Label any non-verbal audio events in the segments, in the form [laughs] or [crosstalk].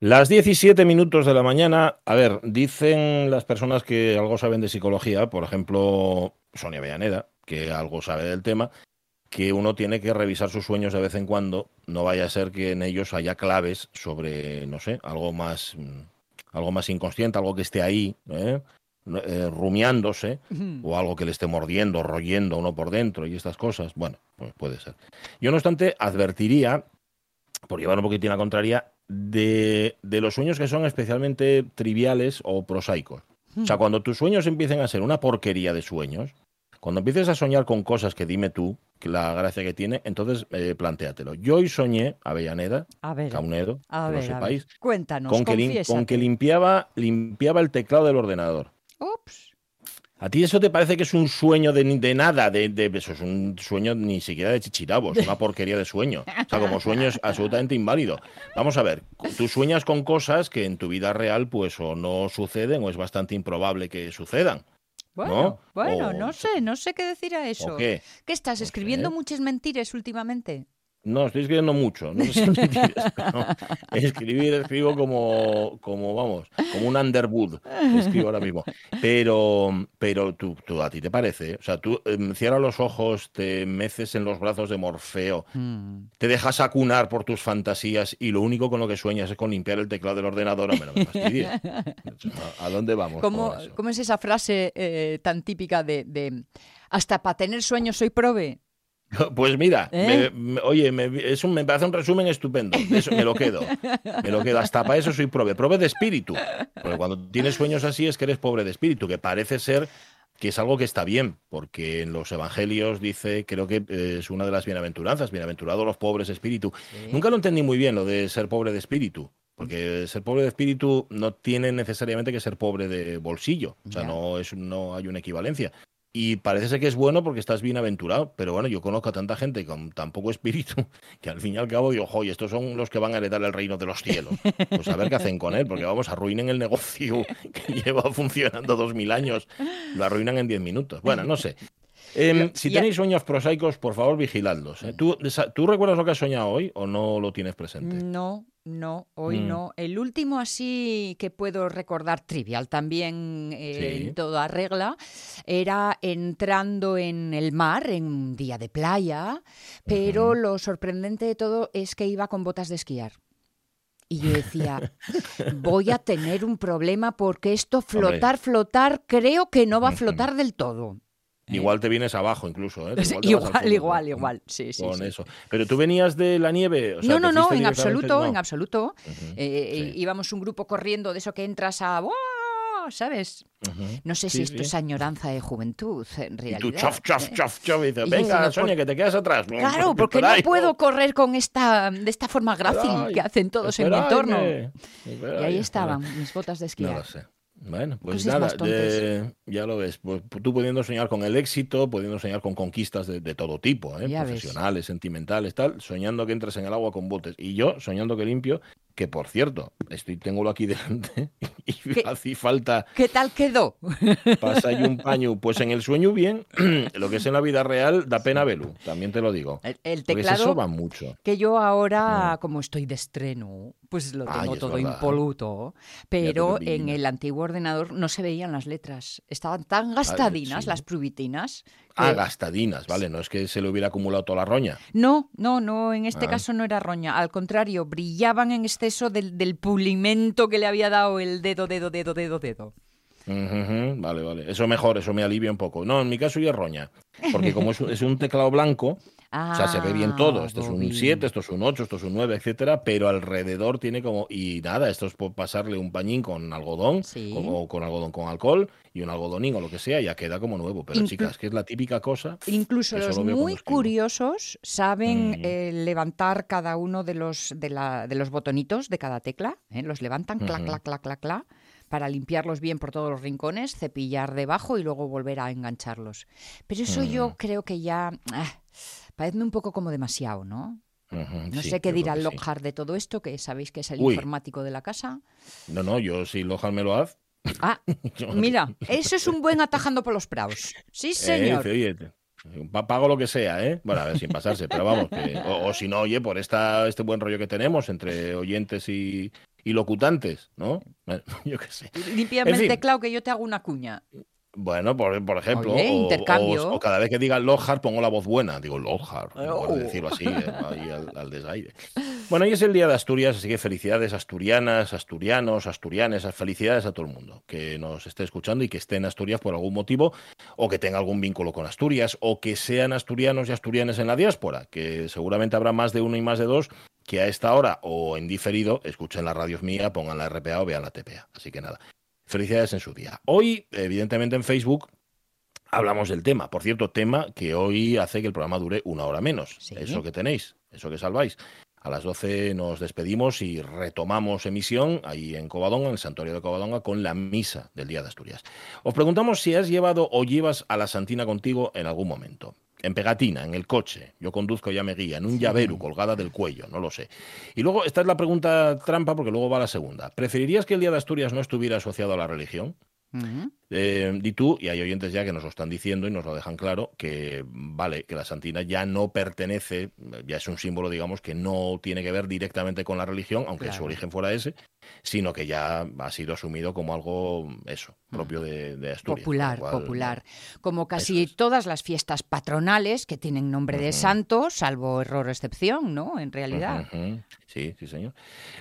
Las 17 minutos de la mañana, a ver, dicen las personas que algo saben de psicología, por ejemplo, Sonia Villaneda, que algo sabe del tema, que uno tiene que revisar sus sueños de vez en cuando, no vaya a ser que en ellos haya claves sobre, no sé, algo más, mm, algo más inconsciente, algo que esté ahí, ¿eh? Eh, rumiándose, o algo que le esté mordiendo, royendo uno por dentro y estas cosas. Bueno, pues puede ser. Yo, no obstante, advertiría, por llevar un poquitín a contraria, de, los sueños que son especialmente triviales o prosaicos. O sea, hmm. cuando tus sueños empiecen a ser una porquería de sueños, cuando empieces a soñar con cosas que dime tú, que la gracia que tiene, entonces eh, plantéatelo. Yo hoy soñé, Avellaneda, a ver, Caunedo, a ver, Cuéntanos, con que, con que limpiaba, limpiaba el teclado del ordenador. ¿A ti eso te parece que es un sueño de, de nada? De, de, eso es un sueño ni siquiera de chichirabos, una porquería de sueño. O sea, como sueño es absolutamente inválido. Vamos a ver, tú sueñas con cosas que en tu vida real pues o no suceden o es bastante improbable que sucedan. Bueno, bueno, no sé, no sé qué decir a eso. ¿Qué? estás escribiendo muchas mentiras últimamente? No, estoy escribiendo mucho. No sé [laughs] Escribir, escribo como, como, vamos, como un Underwood. Escribo ahora mismo. Pero, pero tú, tú, a ti te parece. O sea, tú em, cierras los ojos, te meces en los brazos de Morfeo, hmm. te dejas acunar por tus fantasías y lo único con lo que sueñas es con limpiar el teclado del ordenador. No me fastidies. [laughs] ¿A dónde vamos? ¿Cómo, ¿cómo es esa frase eh, tan típica de, de hasta para tener sueños soy prove? [laughs] Pues mira, ¿Eh? oye, me, es un, me parece un resumen estupendo. Eso, me lo quedo. Me lo quedo. Hasta para eso soy prove. Prove de espíritu. Porque cuando tienes sueños así es que eres pobre de espíritu, que parece ser que es algo que está bien, porque en los evangelios dice, creo que es una de las bienaventuranzas, bienaventurados los pobres de espíritu. Nunca lo entendí muy bien lo de ser pobre de espíritu. Porque ser pobre de espíritu no tiene necesariamente que ser pobre de bolsillo. O sea, no, es, no hay una equivalencia. Y parece ser que es bueno porque estás bienaventurado. Pero bueno, yo conozco a tanta gente con tan poco espíritu [laughs] que al fin y al cabo digo, oye, estos son los que van a heredar el reino de los cielos. Pues a ver qué hacen con él, porque vamos, arruinen el negocio [laughs] que lleva funcionando dos mil años. Lo arruinan en diez minutos. Bueno, no sé. Em, si tenéis sueños prosaicos, por favor, vigiladlos. ¿eh? ¿Tú, ¿Tú recuerdas lo que has soñado hoy o no lo tienes presente? No, no, hoy mm. no. El último así que puedo recordar, trivial también eh, en toda regla, era entrando en el mar en un día de playa, pero lo sorprendente de todo es que iba con botas de esquiar. Y yo decía, [laughs] voy a tener un problema porque esto flotar, flotar, creo que no va a flotar del todo. ¿Eh? Igual te vienes abajo incluso, ¿eh? Igual, igual, igual, sí, sí. Con eso. Pero tú venías de la nieve. no, no, no, en absoluto, en absoluto. Eh, íbamos un grupo corriendo de eso que entras a. ¿Sabes? No sé si esto es añoranza de juventud, en realidad. Y tú, chof, chof, chof, chof, y dices, venga, Sonia, que te quedas atrás. [laughs] Claro, porque no puedo correr con esta, de esta forma grácil que hacen todos en mi entorno. Y ahí estaban mis botas de esquiar. No lo sé. Bueno, pues nada, ya lo ves. Pues, tú pudiendo soñar con el éxito, pudiendo soñar con conquistas de, todo tipo, ¿eh? profesionales, sentimentales, tal, soñando que entras en el agua con botes. Y yo soñando que limpio que por cierto, estoy, tengo aquí [laughs] delante y así [laughs] falta. ¿Qué tal quedó? [laughs] Pasa ahí un paño. Pues en el sueño bien, [clears throat] lo que es en la vida real da pena verlo, también te lo digo. El, teclado. va mucho. Que yo ahora, como estoy de estreno, pues lo tengo todo impoluto. Pero en el antiguo ordenador no se veían las letras. Estaban tan gastadinas las prubitinas Ah, gastadinas, vale, no es que se le hubiera acumulado toda la roña. No, no, no, en este ah. caso no era roña, al contrario, brillaban en exceso del, del pulimento que le había dado el dedo, dedo, dedo, dedo, dedo. vale, vale. Eso mejor, eso me alivia un poco. No, en mi caso ya es roña. Porque como es, un teclado blanco, o sea, se ve bien todo. Esto es un 7, esto es un 8, esto es un 9, etcétera, pero alrededor tiene como. Y nada, esto es por pasarle un pañín con algodón, o con algodón con alcohol y un algodonín o lo que sea, ya queda como nuevo. Pero chicas, que es la típica cosa. Incluso los muy curiosos saben mm. eh, levantar cada uno de los, de, la, de los botonitos de cada tecla. ¿eh? Los levantan, clac, clac, clac, clac, clac para limpiarlos bien por todos los rincones, cepillar debajo y luego volver a engancharlos. Pero eso yo mm. creo que ya. Ah, Parece un poco como demasiado, ¿no? no sé qué dirá Lockhart de todo esto, que sabéis que es el informático de la casa. No, no, yo si Lockhart me lo hace. Ah, [laughs] mira, eso es un buen atajando por los praos. Sí, eh, señor. pago lo que sea, ¿eh? Bueno, a ver, sin pasarse, pero vamos, o, si no, oye, por esta, este buen rollo que tenemos entre oyentes y, y locutantes, ¿no? [laughs] Yo qué sé. Límpiame el teclado que yo te hago una cuña. Bueno, por, por ejemplo, o, cada vez que diga Lohar pongo la voz buena, digo Lohar, oh. decirlo así, eh, ahí al, desaire. [laughs] Bueno, hoy es el Día de Asturias, así que felicidades asturianas, asturianos, asturianes, felicidades a todo el mundo que nos esté escuchando y que esté en Asturias por algún motivo, o que tenga algún vínculo con Asturias, o que sean asturianos y asturianes en la diáspora, que seguramente habrá más de uno y más de dos que a esta hora o en diferido escuchen la radio mía, pongan la RPA o vean la TPA. Así que nada, felicidades en su día. Hoy, evidentemente, en Facebook hablamos del tema. Por cierto, tema que hoy hace que el programa dure una hora menos. Eso que tenéis, eso que salváis. A las 12 nos despedimos y retomamos emisión ahí en Covadonga, en el santuario de Covadonga, con la misa del Día de Asturias. Os preguntamos si has llevado o llevas a la Santina contigo en algún momento en pegatina, en el coche, yo conduzco ya me guía, en un llavero colgada del cuello, no lo sé. Y luego, esta es la pregunta trampa porque luego va la segunda. ¿Preferirías que el Día de Asturias no estuviera asociado a la religión? Eh, di tú, y hay oyentes ya que nos lo están diciendo y nos lo dejan claro, que vale, que la Santina ya no pertenece, ya es un símbolo, digamos, que no tiene que ver directamente con la religión, aunque su origen fuera ese, sino que ya ha sido asumido como algo, eso, propio de, Asturias. Popular, popular. Como casi todas las fiestas patronales que tienen nombre de santo, salvo error o excepción, ¿no? En realidad. Sí, sí, señor.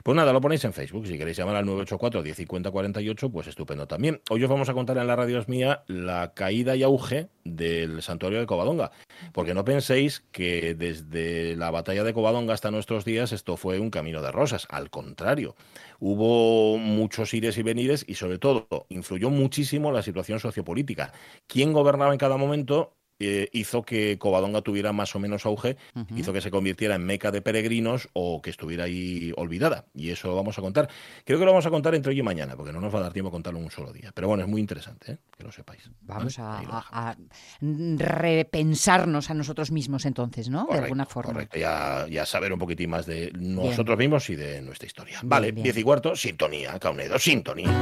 Pues nada, lo ponéis en Facebook. Si queréis llamar al 984 1050 48, pues estupendo también. Hoy os vamos a contar en la radio mía la caída y auge del santuario de Covadonga. Porque no penséis que desde la batalla de Covadonga hasta nuestros días esto fue un camino de rosas. Al contrario, hubo muchos ires y venires y sobre todo influyó muchísimo la situación sociopolítica. ¿Quién gobernaba en cada momento? Eh, hizo que Covadonga tuviera más o menos auge, hizo que se convirtiera en meca de peregrinos o que estuviera ahí olvidada. Y eso lo vamos a contar. Creo que lo vamos a contar entre hoy y mañana, porque no nos va a dar tiempo a contarlo en un solo día. Pero bueno, es muy interesante, ¿eh? que lo sepáis. Vamos a, repensarnos a nosotros mismos entonces, ¿no? de alguna forma. Correcto, ya, saber un poquitín más de nosotros mismos y de nuestra historia. vale, diez y cuarto, sintonía, Caunedo, sintonía.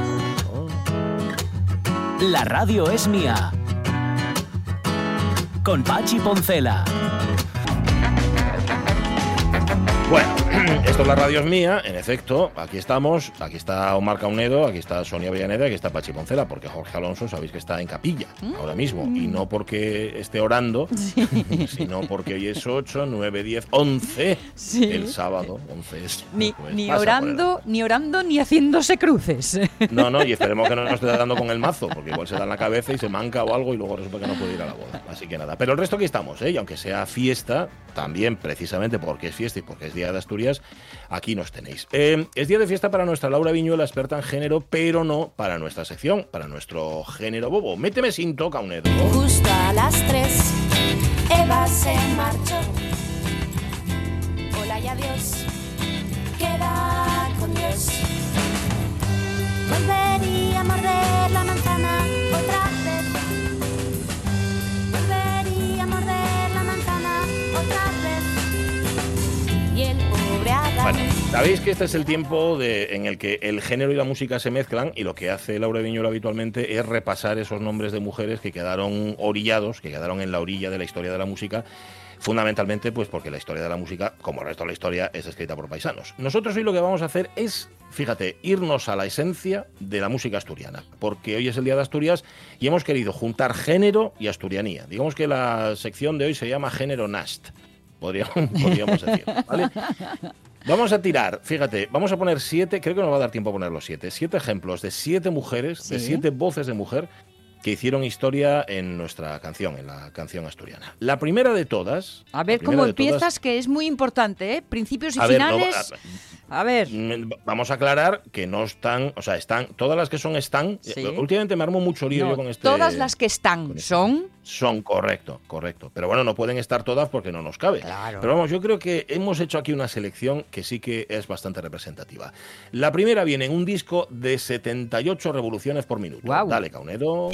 La radio es mía con Pachi Poncela. [clears throat] esto es la radio es mía, en efecto, aquí estamos, aquí está Omar Caunedo, aquí está Sonia Villaneda, aquí está Pachi Poncela, porque Jorge Alonso sabéis que está en capilla mm. ahora mismo, y no porque esté orando, [laughs] sino porque hoy es 8, 9, 10, 11, el sábado, 11 es... Ni, ni orando, ni orando, ni haciéndose cruces. No, no, y [laughs] esperemos que no nos esté dando con el mazo, porque igual se da en la cabeza y se manca o algo y luego resulta que no puede ir a la boda, así que nada. Pero el resto aquí estamos, ¿eh? y aunque sea fiesta, también precisamente porque es fiesta y porque es Día de Asturias, aquí nos tenéis. Eh, es día de fiesta para nuestra Laura Viñuela, experta en género, pero no para nuestra sección, para nuestro género bobo. Méteme sin toca un edo. Justo a las tres, Eva se marchó. Hola y adiós, sabéis que este es el tiempo en el que el género y la música se mezclan y lo que hace Laura Viñuela habitualmente es repasar esos nombres de mujeres que quedaron orillados, que quedaron en la orilla de la historia de la música fundamentalmente pues porque la historia de la música, como el resto de la historia, es escrita por paisanos. Nosotros hoy lo que vamos a hacer es, fíjate, irnos a la esencia de la música asturiana, porque hoy es el Día de Asturias y hemos querido juntar género y asturianía. Digamos que la sección de hoy se llama Género Nast, podríamos, podríamos decir, ¿vale? [laughs] Vamos a tirar, fíjate, vamos a poner siete, creo que nos va a dar tiempo a poner los siete, siete ejemplos de siete mujeres, de siete voces de mujer que hicieron historia en nuestra canción, en la canción asturiana. La primera de todas. A ver cómo empiezas, que es muy importante, ¿eh? Principios y finales. A ver. Mm, vamos a aclarar que no están, o sea, están, todas las que son están. Eh, últimamente me armo mucho lío con este. Todas las que están este son. Son, correcto, correcto. Pero bueno, no pueden estar todas porque no nos cabe. Claro. Pero vamos, yo creo que hemos hecho aquí una selección que sí que es bastante representativa. La primera viene en un disco de 78 revoluciones por minuto. Dale, Caunedo.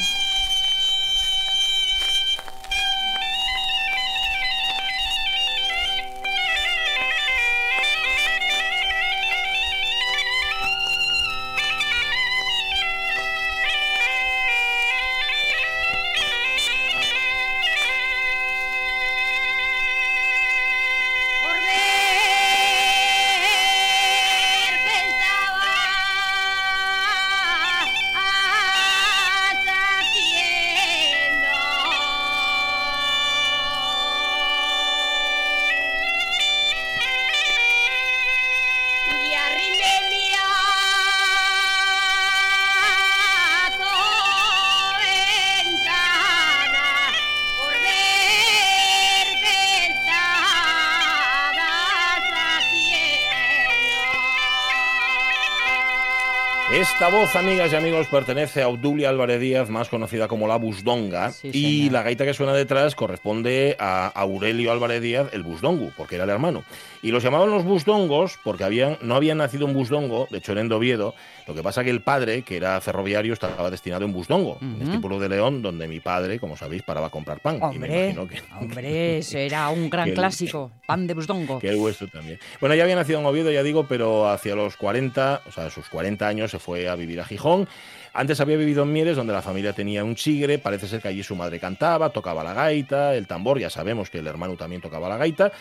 Esta voz, amigas y amigos, pertenece a Obdulia Álvarez Díaz, más conocida como la Busdonga, Sí, y la gaita que suena detrás corresponde a Aurelio Álvarez Díaz, el Busdongu, porque era el hermano. Y los llamaban los Busdongos porque habían, no habían nacido en Busdongo, de hecho era en Oviedo, lo que pasa que el padre, que era ferroviario, estaba destinado en Busdongo, en este pueblo de León, donde mi padre, como sabéis, paraba a comprar pan. y me Hombre, imagino que, hombre, ese era un gran [laughs] el- clásico. Pan de busdongo. que el vuestro también. Bueno, ya había nacido en Oviedo, ya digo, pero hacia los 40, o sea, sus 40 años se fue a vivir a Gijón. Antes había vivido en Mieres, donde la familia tenía un chigre. Parece ser que allí su madre cantaba, tocaba la gaita, el tambor. Ya sabemos que el hermano también tocaba la gaita.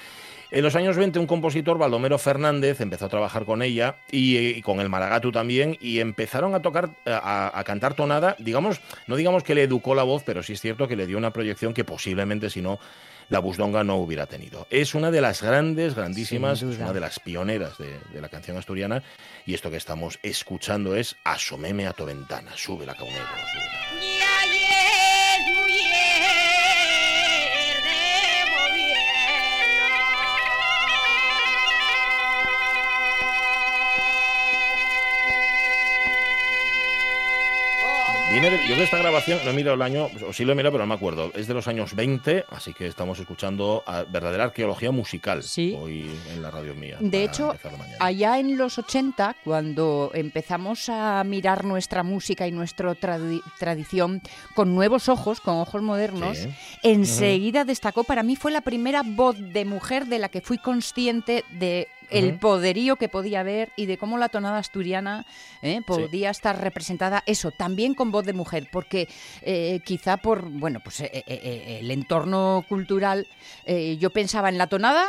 En los años 20, un compositor, Baldomero Fernández, empezó a trabajar con ella y, eh, con el maragatu también, y empezaron a tocar, a, a cantar tonada. Digamos, no digamos que le educó la voz, pero sí es cierto que le dio una proyección que posiblemente, si no, la busdonga no hubiera tenido. Es una de las grandes, grandísimas, es una de las pioneras de, de la canción asturiana, y esto que estamos escuchando es Asomeme a tu ventana. Sube la. Ya Viene de- yo creo que esta grabación, no he mirado el año, o sí lo he mirado, pero no me acuerdo. Es de los años 20, así que estamos escuchando a verdadera arqueología musical Sí. hoy en la radio mía. De hecho, allá en los 80, cuando empezamos a mirar nuestra música y nuestra tradi- tradición con nuevos ojos, con ojos modernos, Sí. enseguida destacó, para mí fue la primera voz de mujer de la que fui consciente de el poderío que podía haber y de cómo la tonada asturiana eh, podía estar representada, eso, también con voz de mujer, porque eh, quizá por, bueno, pues eh, el entorno cultural, yo pensaba en la tonada,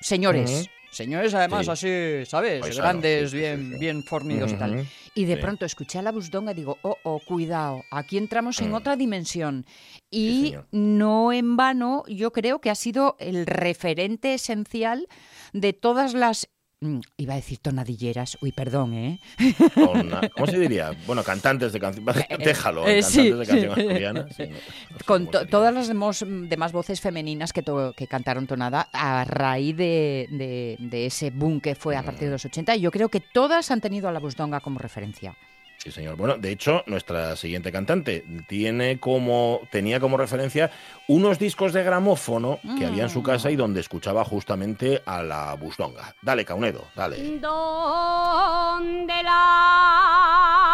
señores. Señores, además, Sí. así, ¿sabes? Grandes, sí, bien, bien fornidos y tal. Y de pronto escuché a la busdonga y digo, oh, oh, cuidado, aquí entramos en Mm. otra dimensión. Y no en vano, yo creo que ha sido el referente esencial de todas las... mm, Iba a decir tonadilleras, uy, perdón, ¿eh? ¿Cómo se diría? Bueno, cantantes de canción. [laughs] Déjalo, eh, cantantes sí, de sí, [laughs] no- no sé Con to- todas las demos- demás voces femeninas que, to- que cantaron tonada a raíz de, de- de ese boom que fue a partir de los 80, yo creo que todas han tenido a la busdonga como referencia. Sí, señor. Bueno, de hecho, nuestra siguiente cantante tiene como, tenía como referencia unos discos de gramófono que había en su casa y donde escuchaba justamente a la busdonga. Dale, Caunedo, dale. Donde la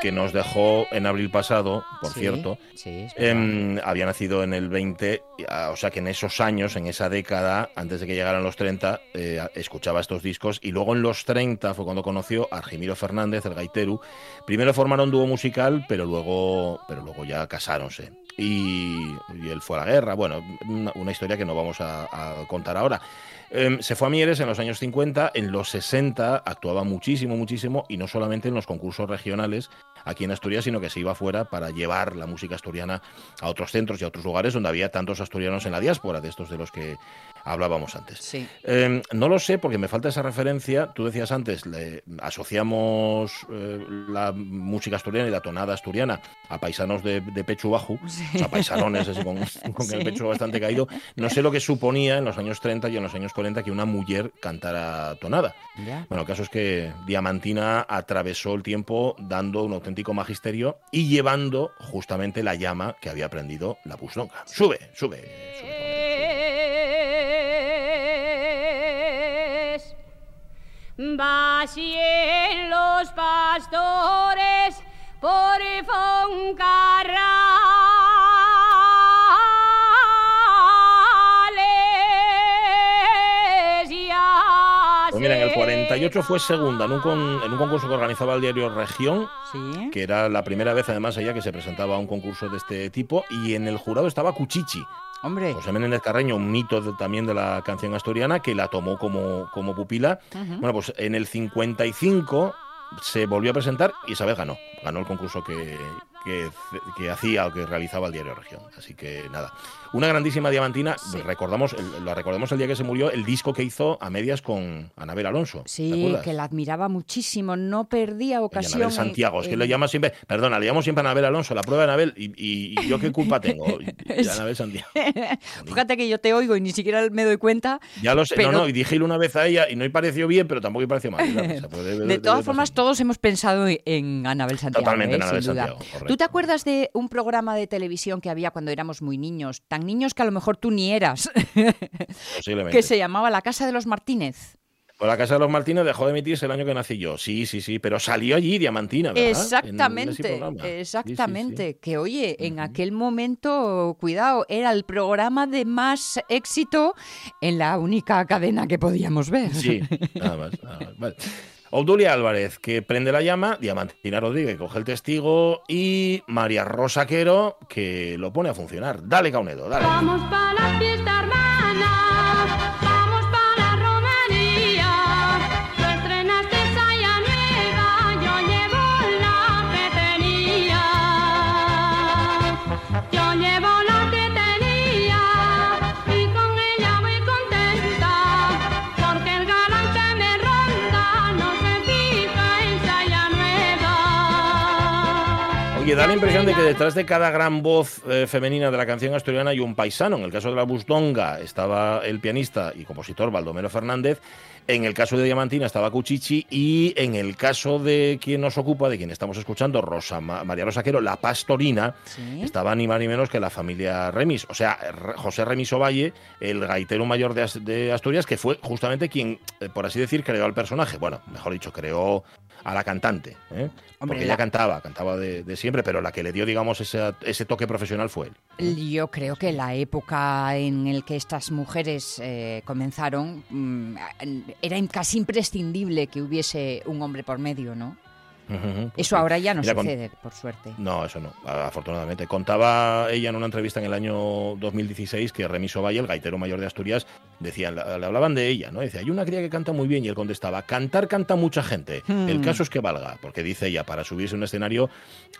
que nos dejó en abril pasado, por Sí, cierto, Sí, em, había nacido en el 20, ah, o sea que en esos años, en esa década, antes de que llegaran los 30, eh, escuchaba estos discos y luego en los 30 fue cuando conoció a Argimiro Fernández, el gaiteru. Primero formaron dúo musical, pero luego, pero luego ya casáronse. Y, y él fue a la guerra, bueno, una, una historia que no vamos a, a contar ahora. Em, se fue a Mieres en los años 50, en los 60 actuaba muchísimo, muchísimo, y no solamente en los concursos regionales aquí en Asturias, sino que se iba fuera para llevar la música asturiana a otros centros y a otros lugares donde había tantos asturianos en la diáspora, de estos de los que hablábamos antes. Sí. Eh, no lo sé porque me falta esa referencia. Tú decías antes, le asociamos eh, la música asturiana y la tonada asturiana a paisanos de, de pecho bajo, o sea, paisanones así con, [laughs] con Sí. el pecho bastante caído. No sé lo que suponía en los años 30 y en los años que una mujer cantara tonada. Bueno, el caso es que Diamantina atravesó el tiempo dando un auténtico magisterio y llevando justamente la llama que había aprendido la Bustonga. Sube, sube, sube. Vacíen los pastores por Foncarral. 98 fue segunda en un, con, un concurso que organizaba el diario Región, que era la primera vez además allá que se presentaba a un concurso de este tipo, y en el jurado estaba Cuchichi. Hombre. José Menéndez Carreño, un mito también de la canción asturiana, que la tomó como, como pupila. Bueno, pues en el 55 se volvió a presentar y Isabel ganó. Ganó el concurso que, que, que hacía o que realizaba el diario Región. Así que nada. Una grandísima diamantina. Recordamos, la recordamos el día que se murió, el disco que hizo a medias con Anabel Alonso. ¿te Sí, que la admiraba muchísimo, no perdía Y ocasión. Anabel Santiago, es que le llama siempre, perdona, le llamo siempre a Anabel Alonso, la prueba de Anabel, y, y- y yo qué culpa tengo. [laughs] Anabel Santiago. [laughs] Fíjate que yo te oigo y ni siquiera me doy cuenta. Ya lo sé, Pero- no, no, y dije una vez a ella y no me pareció bien, pero tampoco me pareció mal. claro, o sea, pues [laughs] De todas formas, todos hemos pensado en Anabel Santiago. Totalmente en ¿eh? Anabel Sin duda. Santiago, correcto. ¿Tú te acuerdas de un programa de televisión que había cuando éramos muy niños? Tan niños que a lo mejor tú ni eras, [laughs] Posiblemente. que se llamaba La Casa de los Martínez. Pues la Casa de los Martínez dejó de emitirse el año que nací yo. Sí, sí, sí, pero salió allí Diamantina, ¿verdad? En- en ese Exactamente, programa. Sí, sí, sí. exactamente. Que oye, en aquel momento, cuidado, era el programa de más éxito en la única cadena que podíamos ver. Sí, [laughs] nada más. nada más. Vale. Obdulia Álvarez, que prende la llama, Diamantina Rodríguez, que coge el testigo, y María Rosa Quero, que lo pone a funcionar. Dale, Caunedo, dale. Vamos para la fiesta Oye, da la impresión de que detrás de cada gran voz eh, femenina de la canción asturiana hay un paisano. En el caso de la Busdonga estaba el pianista y compositor Baldomero Fernández. En el caso de Diamantina estaba Cuchichi y en el caso de quien nos ocupa, de quien estamos escuchando, Rosa Ma- María Rosa Quero, la pastorina, Sí. estaba ni más ni menos que la familia Remis. O sea, José Remis Ovalle, el gaitero mayor de, As- de Asturias, que fue justamente quien, eh, por así decir, creó al personaje. Bueno, mejor dicho, creó a la cantante. ¿eh? Hombre, Porque la- ella cantaba, cantaba de, de siempre, pero la que le dio, digamos, ese, ese toque profesional fue él. Yo creo que la época en el que estas mujeres eh, comenzaron mm, era casi imprescindible que hubiese un hombre por medio, ¿no? Pues Eso ahora ya no Mira, con- sucede, por suerte. No, eso no, afortunadamente. Contaba ella en una entrevista en el año 2016 que Remiso Valle, el gaitero mayor de Asturias, decía, le hablaban de ella, ¿no? Decía, hay una cría que canta muy bien y él contestaba, cantar canta mucha gente. El Hmm. caso es que valga, porque dice ella, para subirse a un escenario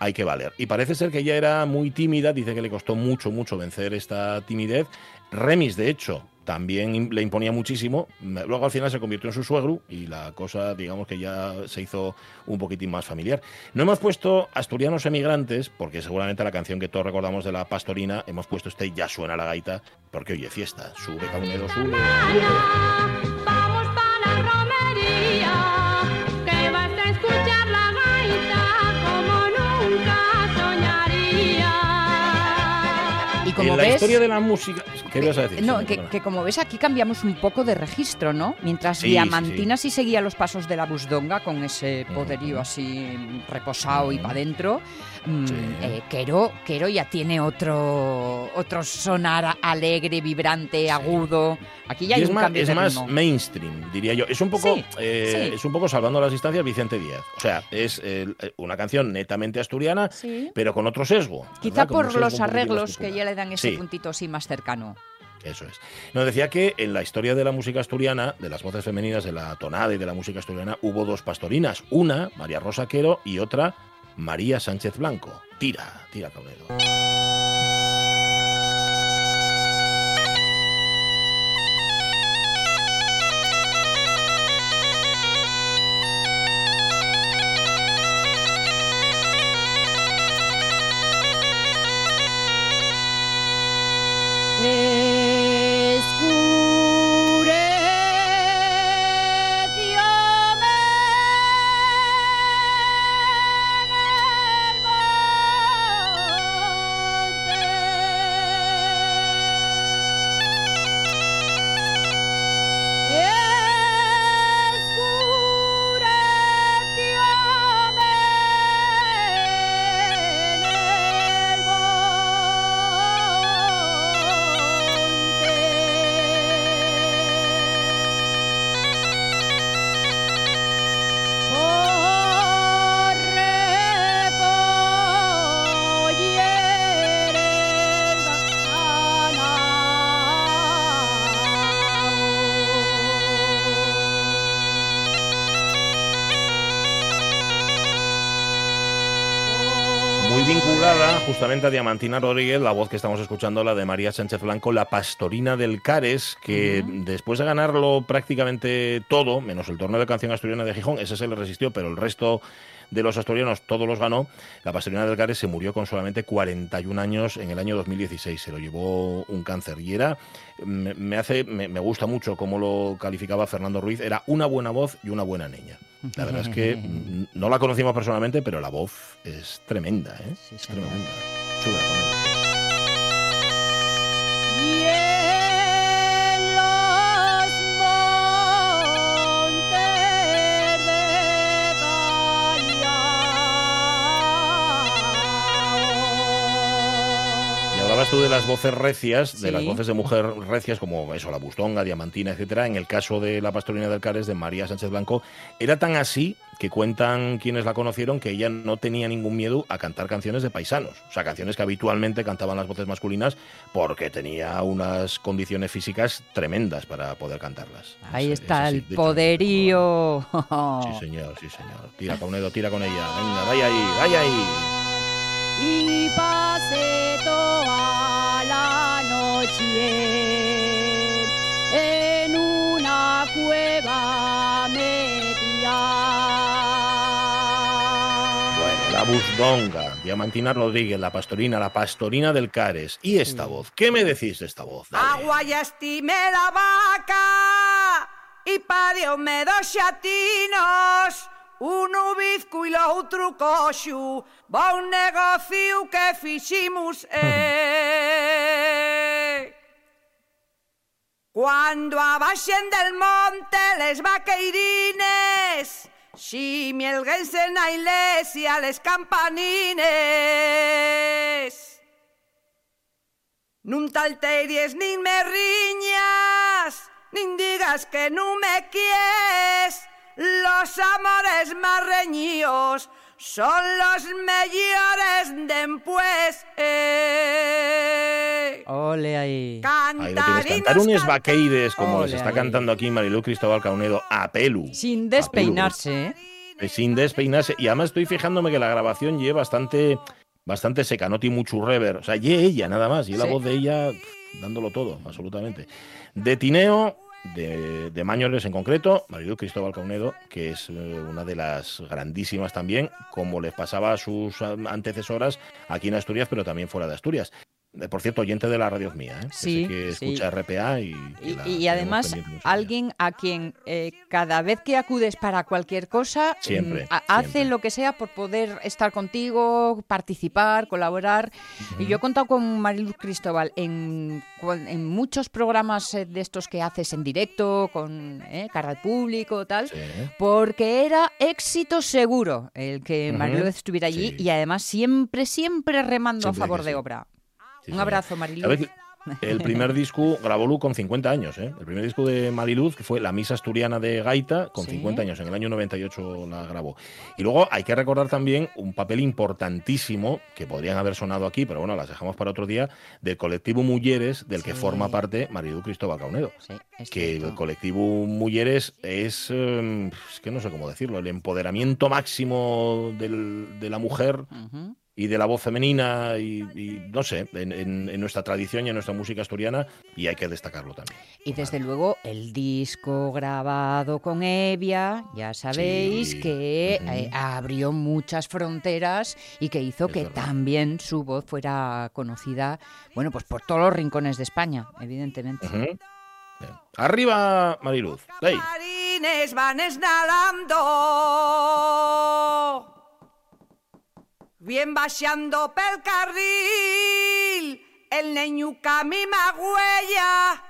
hay que valer. Y parece ser que ella era muy tímida, dice que le costó mucho, mucho vencer esta timidez. Remis, de hecho, también le imponía muchísimo. Luego al final se convirtió en su suegro y la cosa, digamos que ya se hizo un poquitín más familiar. No hemos puesto Asturianos Emigrantes, porque seguramente la canción que todos recordamos de la Pastorina, hemos puesto este Ya suena la gaita, porque oye, fiesta, sube Caunedo, sube. Como en la historia de la música... ¿Qué ibas a decir? no, que, como ves aquí cambiamos un poco de registro, ¿no? Mientras Sí, Diamantina sí, seguía los pasos de la busdonga con ese poderío así reposado y para adentro, mm, Sí. eh, Quero, Quero ya tiene otro otro sonar alegre, vibrante, agudo. Aquí ya Y hay es un más, cambio es de más ritmo. mainstream, diría yo. Es un poco, Sí, eh, sí. es un poco salvando las distancias Vicente Díaz. O sea, es eh, una canción netamente asturiana, Sí. pero con otro sesgo. Quizá por sesgo los arreglos que ya le dan ese Sí. puntito así más cercano. Eso es. Nos decía que en la historia de la música asturiana, de las voces femeninas de la tonada y de la música asturiana, hubo dos pastorinas. Una, María Rosa Quero, y otra, María Sánchez Blanco. Tira, tira, Caunedo. Justamente a Diamantina Rodríguez, la voz que estamos escuchando, la de María Sánchez Blanco, la pastorina del Cares, que después de ganarlo prácticamente todo, menos el torneo de canción asturiana de Gijón, ese se le resistió, pero el resto de los asturianos todos los ganó. La pastorina del Cares se murió con solamente 41 años en el año 2016. Se lo llevó un cáncer y era, me, me hace, me, me gusta mucho cómo lo calificaba Fernando Ruiz, era una buena voz y una buena niña. La verdad es que [laughs] no la conocimos personalmente, pero la voz es tremenda, ¿eh? Sí, es tremenda. Chula, también. De las voces recias, de las voces de mujer recias, como eso, la Bustonga, Diamantina, etcétera. En el caso de la pastorina del Cares, de María Sánchez Blanco, era tan así que cuentan quienes la conocieron que ella no tenía ningún miedo a cantar canciones de paisanos. O sea, canciones que habitualmente cantaban las voces masculinas porque tenía unas condiciones físicas tremendas para poder cantarlas. Ahí Es- está es así, el poderío. Sí, señor, sí, señor. Tira, Caunedo, tira con ella. Venga, vaya ahí, vaya ahí. Y pasé toda la noche en una cueva metida. Bueno, la Busdonga, Diamantina Rodríguez, la pastorina, la pastorina del Cares. ¿Y esta voz? ¿Qué me decís de esta voz? Dale. Agua ya estimé la vaca y parióme dos xatinos, un ubizco bizco e outro coxo, va un negocio que fiximos [laughs] e... Cuando abaixen del monte les vaqueirines, ximielguense na iglesia les campanines. Nun talteries nin me riñas, nin digas que non me quies, Los amores más reñidos son los mejores después. Eh. Ole ahí. Ahí lo tienes, vaqueires como Ole, se está ahí. cantando aquí Marilu Cristóbal Caunedo a pelu. Sin despeinarse, ¿eh? Eh, Sin despeinarse. Y además estoy fijándome que la grabación lleva bastante, bastante seca, no tiene mucho rever. O sea, y ella nada más, y la Sí. voz de ella dándolo todo, absolutamente. De Tineo, de, de Mañores en concreto, Marilu Cristóbal Caunedo, que es eh, una de las grandísimas también, como les pasaba a sus ah, antecesoras aquí en Asturias, pero también fuera de Asturias. Por cierto, oyente de la radio mía, ¿eh? Sí, que sí. escucha RPA y, Y, además, alguien a quien eh, cada vez que acudes para cualquier cosa, Siempre, mm, a- hace siempre. lo que sea por poder estar contigo, participar, colaborar. Y yo he contado con Mariluz Cristóbal en, en muchos programas eh, de estos que haces en directo, con eh, cara al público, tal. Sí. Porque era éxito seguro el que Mariluz estuviera allí y además siempre, siempre remando Siempre a favor de obra. Sí, Un abrazo, Mariluz. ¿Sabes que El primer disco grabó Lu con 50 años, ¿eh? El primer disco de Mariluz, que fue La Misa Asturiana de Gaita, con Sí. 50 años. En el año 98 la grabó. Y luego hay que recordar también un papel importantísimo, que podrían haber sonado aquí, pero bueno, las dejamos para otro día, del colectivo Mujeres, del que forma parte Mariluz Cristóbal Caunedo. Sí, es Que cierto. el colectivo Mujeres es, eh, es que no sé cómo decirlo, el empoderamiento máximo del- de la mujer. Y de la voz femenina y, y no sé, en, en- en nuestra tradición y en nuestra música asturiana y hay que destacarlo también. Y desde luego el disco grabado con Evia, ya sabéis Sí, que eh, abrió muchas fronteras y que hizo Es que verdad. también su voz fuera conocida, bueno, pues por todos los rincones de España, evidentemente. Bien. Arriba, Mariluz. Marines van esnalando. Bien baixando pel carril, el neño camina huella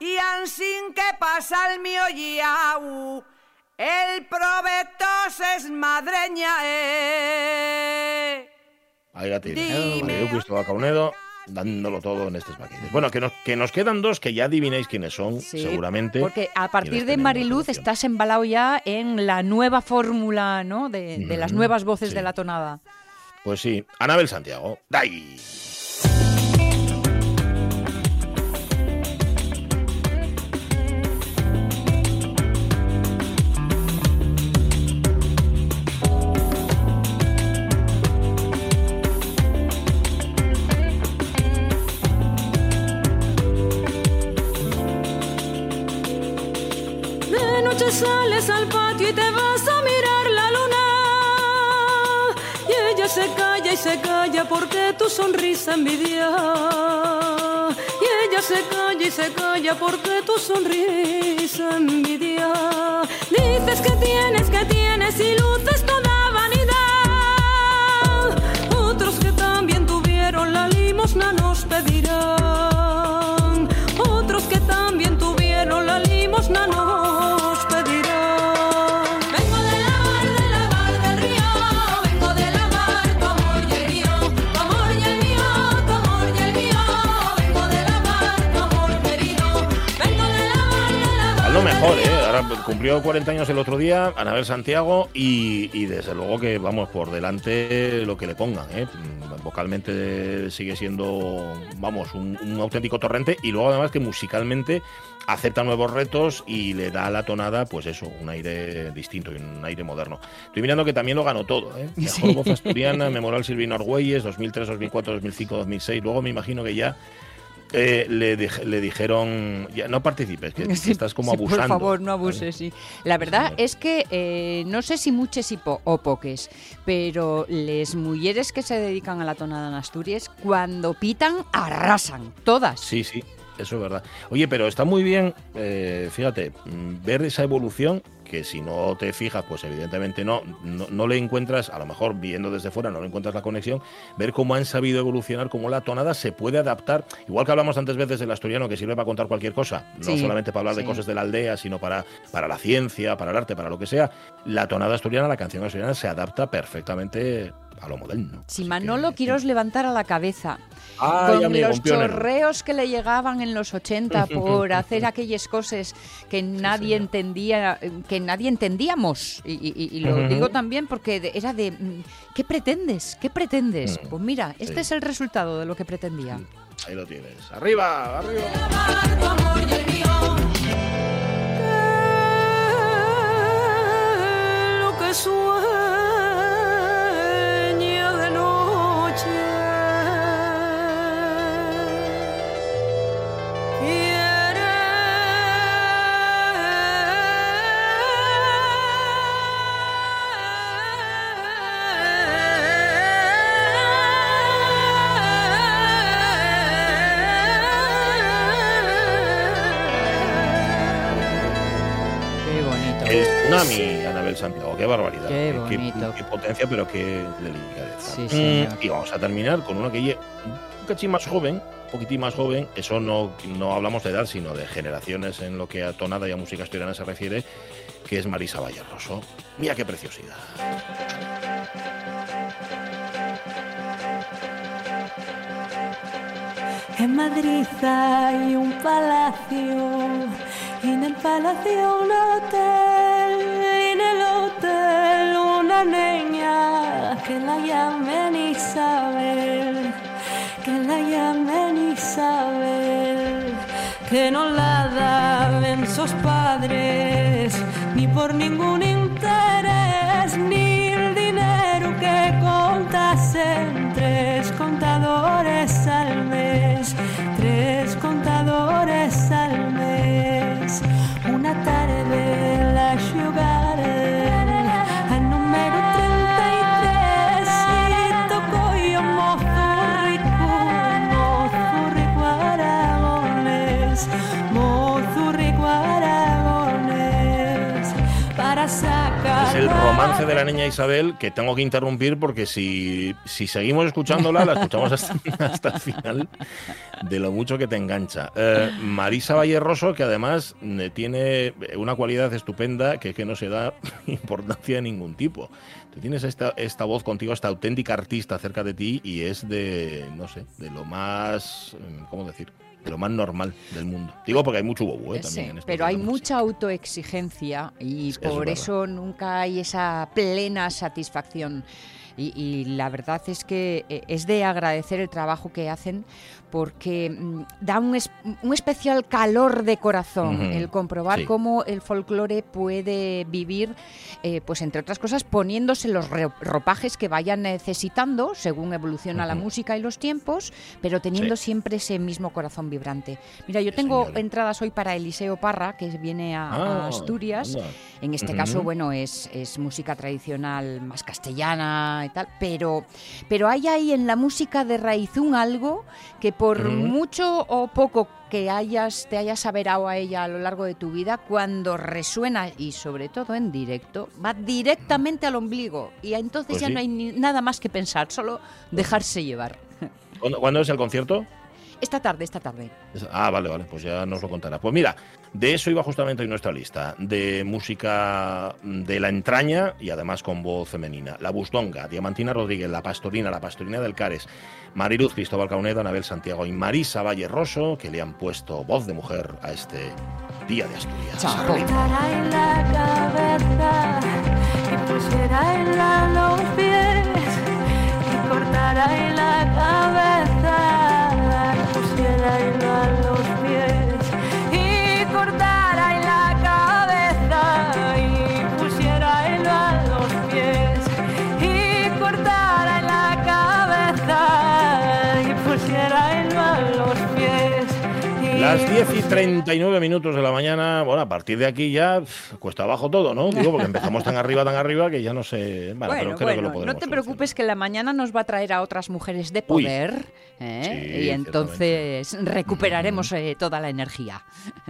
y ansin que pasa el mío guiau, el provetos es madreña, eh. Ahí la tiene. Mariluz Cristóbal Caunedo dándolo todo en estos paquetes. Bueno, que nos, que nos quedan dos que ya adivináis quiénes son, Sí, seguramente. Porque a partir de Mariluz estás embalado ya en la nueva fórmula, ¿no? De, de las nuevas voces sí. de la tonada. Pues sí, Anabel Santiago. ¡Dai! sales al patio y te vas a se calla y se calla porque tu sonrisa envidia. Y ella se calla y se calla porque tu sonrisa envidia. Cumplió 40 años el otro día, Anabel Santiago, y, y desde luego que vamos por delante lo que le pongan, ¿eh? Mm, Vocalmente sigue siendo, vamos, un, un auténtico torrente, y luego además que musicalmente acepta nuevos retos y le da a la tonada, pues eso, un aire distinto y un aire moderno. Estoy mirando que también lo ganó todo, ¿eh? [laughs] Mejor Sí. voz asturiana, Memorial Silvino Argüelles, 2003, 2004, 2005, 2006. Luego me imagino que ya eh, le, le dijeron, ya no participes, que, [laughs] estás como sí, abusando. Por favor, no abuses, sí. La verdad es que eh, no sé si muchos y po- o poques, pero les mujeres que se dedican a la tonada en Asturias, cuando pitan, arrasan, todas. Sí, sí, eso es verdad. Oye, pero está muy bien, eh, fíjate, mm, ver esa evolución que si no te fijas, pues evidentemente no, no, no le encuentras, a lo mejor viendo desde fuera no le encuentras la conexión, ver cómo han sabido evolucionar, cómo la tonada se puede adaptar, igual que hablamos antes veces del asturiano que sirve para contar cualquier cosa, no Sí, solamente para hablar de sí. cosas de la aldea, sino para, para la ciencia, para el arte, para lo que sea, la tonada asturiana, la canción asturiana se adapta perfectamente a lo moderno. Si Manolo que- quiero os levantar a la cabeza. Ay, con amigo, los chorreos que le llegaban en los 80 [laughs] por hacer aquellas cosas que nadie entendía, que nadie entendíamos. Y, y- y lo digo también porque era de, mm, ¿qué pretendes? ¿Qué pretendes? Mm, Pues mira, este sí. es el resultado de lo que pretendía. Ahí lo tienes. Arriba, arriba. Qué barbaridad. Qué Eh, bonito. Qué, potencia, pero qué delicadeza. Sí, Mm, señor. y vamos a terminar con uno que lle- un cachín más joven, un poquitín más joven. Eso no, no hablamos de edad, sino de generaciones en lo que a tonada y a música asturiana se refiere, que es Marisa Valleroso. Mira qué preciosidad. En Madrid hay un palacio, y en el palacio un hotel, que la llamen Isabel, que la llamen Isabel, que no la daban sus padres, ni por ningún interés, romance de la niña Isabel que tengo que interrumpir porque si, si seguimos escuchándola, la escuchamos hasta, [laughs] hasta el final de lo mucho que te engancha. Eh, Marisa Valleroso, que además eh, tiene una cualidad estupenda que es que no se da [laughs] importancia de ningún tipo. Tú tienes esta, esta voz contigo, esta auténtica artista cerca de ti y es de, no sé, de lo más, eh, ¿cómo decir? De lo más normal del mundo. Digo porque hay mucho bobo, ¿eh? Sí, También en estos pero hay mucha autoexigencia y es por eso nunca hay esa plena satisfacción. Y, y la verdad es que eh, es de agradecer el trabajo que hacen porque mm, da un, es- un especial calor de corazón el comprobar sí. cómo el folclore puede vivir, eh, pues entre otras cosas, poniéndose los ropajes que vayan necesitando según evoluciona la música y los tiempos, pero teniendo Sí. siempre ese mismo corazón vibrante. Mira, yo tengo señora. entradas hoy para Eliseo Parra, que viene a, a Ah, Asturias. anda. En este caso, bueno, es, es música tradicional más castellana y tal, pero, pero hay ahí en la música de Raizún algo que por mucho o poco que hayas, te hayas averado a ella a lo largo de tu vida, cuando resuena y sobre todo en directo, va directamente al ombligo y entonces Pues ya sí. no hay ni- nada más que pensar, solo dejarse llevar. ¿Cuándo, cuándo es el concierto? Esta tarde, esta tarde. Ah, vale, vale, pues ya nos lo contará. Pues mira, de eso iba justamente hoy nuestra lista, de música de la entraña y además con voz femenina. La Bustonga, Diamantina Rodríguez, La Pastorina, La Pastorina del Cares, Mariluz Cristóbal Cauneda, Anabel Santiago y Marisa Valle Rosso, que le han puesto voz de mujer a este Día de Asturias. En la Las 10 y 39 minutos de la mañana, bueno, a partir de aquí ya cuesta abajo todo, ¿no? Digo, porque empezamos tan arriba, tan arriba que ya no sé. Bueno, pero Bueno, creo que lo no te preocupes que la mañana nos va a traer a otras mujeres de poder ¿eh? Sí, y entonces recuperaremos eh, toda la energía.